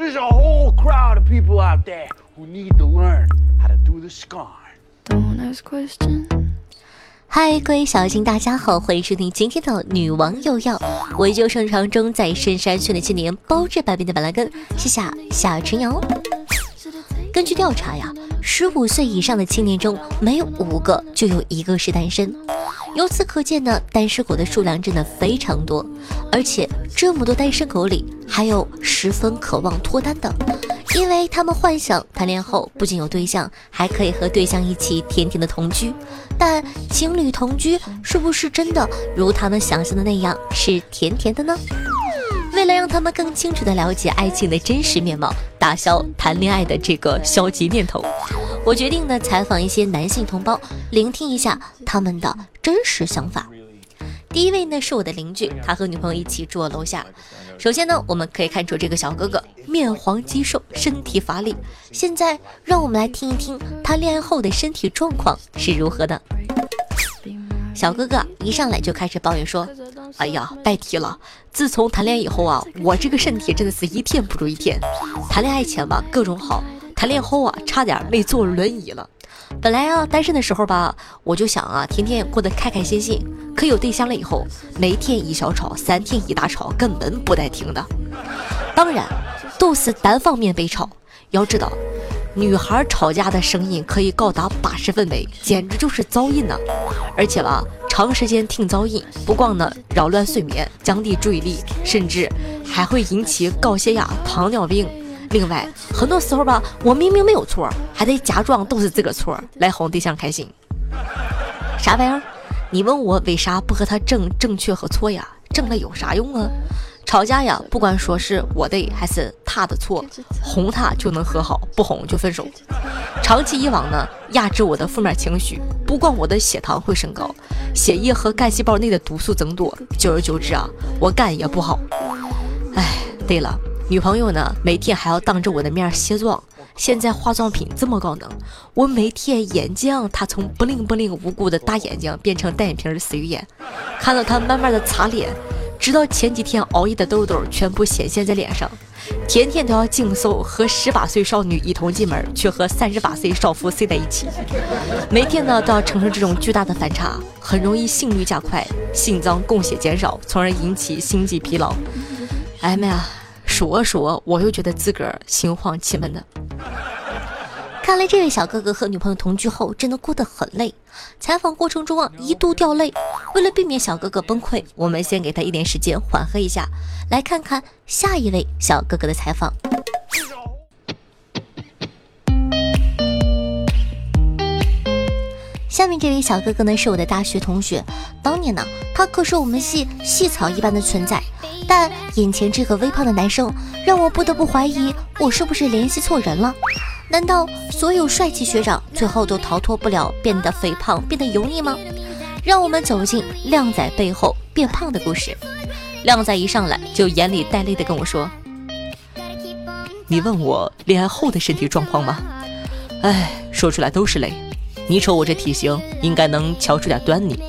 There's a whole crowd of people out there who need to learn how to do the scarn. Don't ask questions. 嗨，各位小心，大家好，欢迎收听今天的女王又要。我依旧盛传中在深山训练七年，包治百病的板蓝根，谢谢夏春瑶。根据调查呀，十五岁以上的青年中，每五个就有一个是单身。由此可见呢，单身狗的数量真的非常多，而且这么多单身狗里，还有十分渴望脱单的，因为他们幻想谈恋爱后不仅有对象，还可以和对象一起甜甜的同居。但情侣同居是不是真的如他们想象的那样是甜甜的呢？为了让他们更清楚地了解爱情的真实面貌，打消谈恋爱的这个消极念头，我决定呢采访一些男性同胞，聆听一下他们的真实想法。第一位呢是我的邻居，他和女朋友一起住我楼下。首先呢，我们可以看出这个小哥哥面黄肌瘦，身体乏力。现在让我们来听一听他恋爱后的身体状况是如何的。小哥哥一上来就开始抱怨说：“哎呀，别提了！自从谈恋爱以后啊，我这个身体真的是一天不如一天。谈恋爱前吧各种好，谈恋爱后啊差点没坐轮椅了。本来啊单身的时候吧，我就想啊天天过得开开心心。可有对象了以后，每天一小吵，三天一大吵，根本不带停的。当然都是单方面被吵。要知道，女孩吵架的声音可以高达八十分贝，简直就是噪音呐！而且吧，长时间听噪音，不光呢扰乱睡眠、降低注意力，甚至还会引起高血压、糖尿病。另外，很多时候吧，我明明没有错，还得假装都是这个错来哄对象开心。啥玩意儿？你问我为啥不和他争正确和错呀？争了有啥用啊？吵架呀，不管说是我对还是他的错，哄他就能和好，不哄就分手。长期以往呢，压制我的负面情绪，不光我的血糖会升高，血液和干细胞内的毒素增多，久而久之啊，我肝也不好。哎，对了，女朋友呢，每天还要当着我的面卸妆。现在化妆品这么高能，我每天眼睛她从不灵不灵无辜的大眼睛变成单眼皮的死鱼眼，看到她慢慢的擦脸。直到前几天熬夜的痘痘全部显现在脸上，天天都要经受和十八岁少女一同进门，却和三十八岁少妇睡在一起，每天呢都要承受这种巨大的反差，很容易心率加快，心脏供血减少，从而引起心悸疲劳。哎妈呀，数啊数我又觉得自个儿心慌气闷的。看来这位小哥哥和女朋友同居后，真的过得很累。采访过程中啊，一度掉泪。为了避免小哥哥崩溃，我们先给他一点时间缓和一下。来看看下一位小哥哥的采访。下面这位小哥哥呢，是我的大学同学。当年呢，他可是我们系细草一般的存在。但眼前这个微胖的男生，让我不得不怀疑，我是不是联系错人了？难道所有帅气学长最后都逃脱不了变得肥胖、变得油腻吗？让我们走进靓仔背后变胖的故事。靓仔一上来就眼里带泪的跟我说：“你问我恋爱后的身体状况吗？哎，说出来都是泪。你瞅我这体型，应该能瞧出点端倪。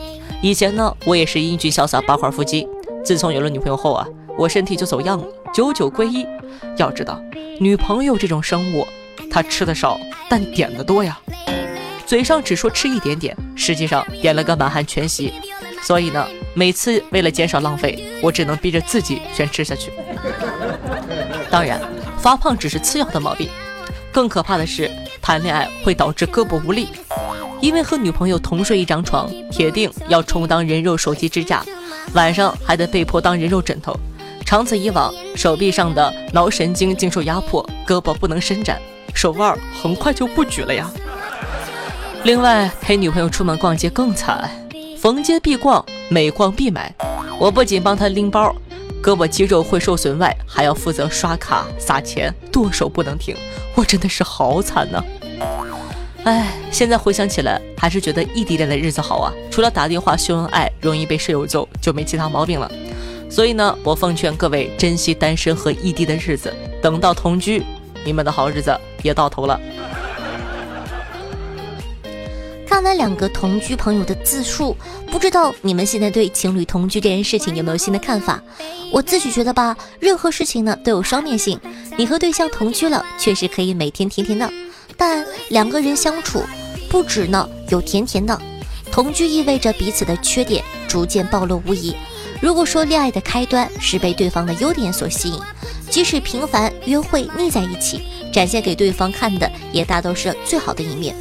以前呢，我也是英俊潇洒、八块腹肌。自从有了女朋友后啊，我身体就走样了，九九归一。要知道，女朋友这种生物。”她吃的少，但点的多呀。嘴上只说吃一点点，实际上点了个满汉全席。所以呢，每次为了减少浪费，我只能逼着自己全吃下去。当然，发胖只是次要的毛病，更可怕的是谈恋爱会导致胳膊无力，因为和女朋友同睡一张床，铁定要充当人肉手机支架，晚上还得被迫当人肉枕头。长此以往，手臂上的脑神经经受压迫，胳膊不能伸展。手腕很快就不举了呀。另外，陪女朋友出门逛街更惨，逢街必逛，每逛必买。我不仅帮她拎包，胳膊肌肉会受损外，还要负责刷卡撒钱，剁手不能停。我真的是好惨呐！哎，现在回想起来，还是觉得异地恋的日子好啊。除了打电话秀恩爱容易被舍友揍，就没其他毛病了。所以呢，我奉劝各位珍惜单身和异地的日子，等到同居，你们的好日子也到头了。看完两个同居朋友的自述，不知道你们现在对情侣同居这件事情有没有新的看法？我自己觉得吧，任何事情呢都有双面性。你和对象同居了，确实可以每天甜甜的，但两个人相处不止呢有甜甜的。同居意味着彼此的缺点逐渐暴露无遗。如果说恋爱的开端是被对方的优点所吸引，即使频繁约会腻在一起，展现给对方看的也大都是最好的一面。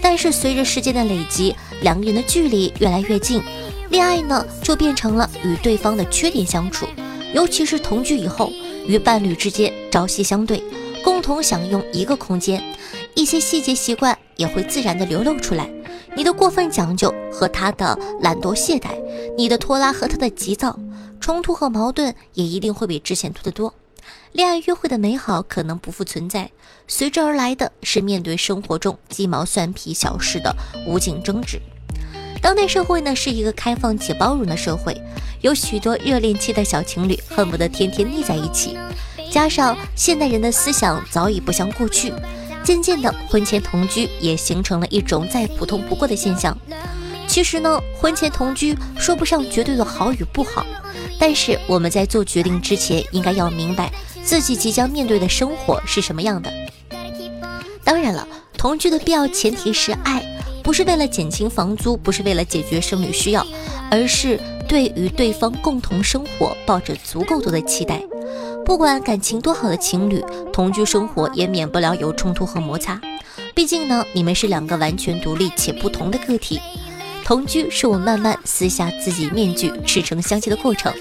但是随着时间的累积，两个人的距离越来越近，恋爱呢就变成了与对方的缺点相处，尤其是同居以后，与伴侣之间朝夕相对，共同享用一个空间，一些细节习惯也会自然的流露出来。你的过分讲究和他的懒惰懈怠，你的拖拉和他的急躁，冲突和矛盾也一定会比之前多得多。恋爱约会的美好可能不复存在，随之而来的是面对生活中鸡毛蒜皮小事的无尽争执。当代社会呢是一个开放且包容的社会，有许多热恋期的小情侣恨不得天天腻在一起。加上现代人的思想早已不像过去，渐渐的婚前同居也形成了一种再普通不过的现象。其实呢，婚前同居说不上绝对的好与不好，但是我们在做决定之前，应该要明白。自己即将面对的生活是什么样的？当然了，同居的必要前提是爱，不是为了减轻房租，不是为了解决生理需要，而是对与对方共同生活抱着足够多的期待。不管感情多好的情侣，同居生活也免不了有冲突和摩擦。毕竟呢，你们是两个完全独立且不同的个体。同居是我慢慢撕下自己面具，赤诚相见的过程。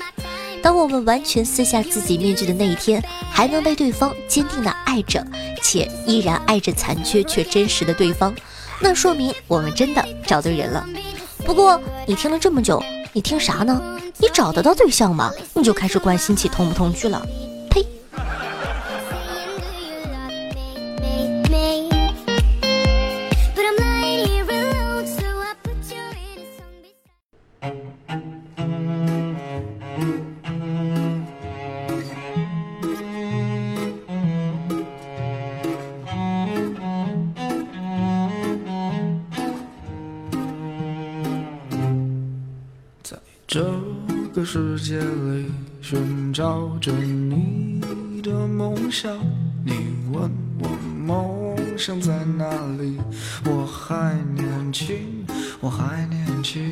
当我们完全撕下自己面具的那一天，还能被对方坚定的爱着，且依然爱着残缺却真实的对方，那说明我们真的找对人了。不过你听了这么久，你听啥呢？你找得到对象吗？你就开始关心起同不同居了。世界里寻找着你的梦想，你问我梦想在哪里？我还年轻，我还年轻。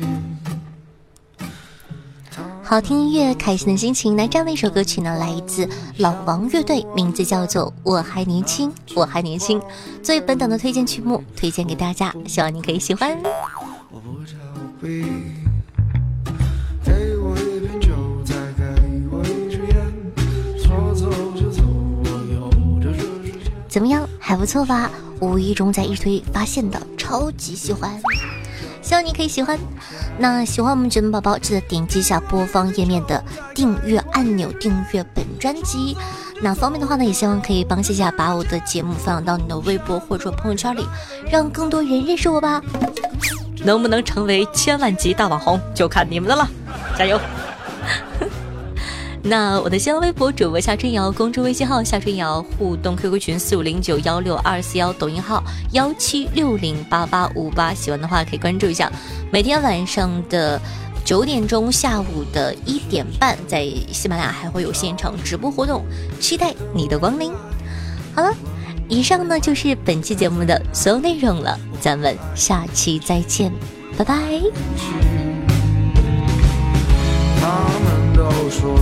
好听音乐，开心的心情。那这样的一首歌曲呢，来自老王乐队，名字叫做《我还年轻，我还年轻》。作为本档的推荐曲目，推荐给大家，希望你可以喜欢。我不逃避怎么样，还不错吧？无意中在一推发现的，超级喜欢，希望你可以喜欢。那喜欢我们节目宝宝，记得点击一下播放页面的订阅按钮，订阅本专辑。那方便的话呢，也希望可以帮夏夏把我的节目分享到你的微博或者朋友圈里，让更多人认识我吧。能不能成为千万级大网红，就看你们的了，加油！那我的新浪微博主播夏春瑶，公众微信号夏春瑶，互动 QQ 群四五零九幺六二四幺，抖音号幺七六零八八五八，喜欢的话可以关注一下。每天晚上的九点钟，下午的一点半，在喜马拉雅还会有现场直播活动，期待你的光临。好了，以上呢就是本期节目的所有内容了，咱们下期再见，拜拜。说我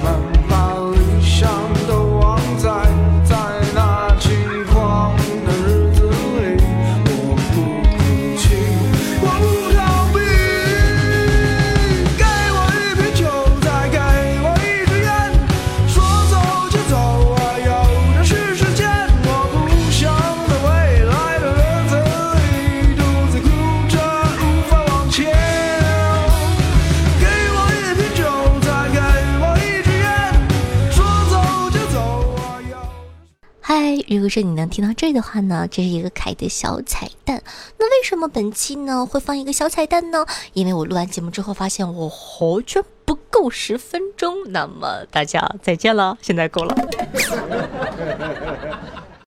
们把理想嗨。如果说你能听到这的话呢，这是一个凯的小彩蛋。那为什么本期呢会放一个小彩蛋呢？因为我录完节目之后发现我好像不够十分钟，那么大家再见了，现在够了。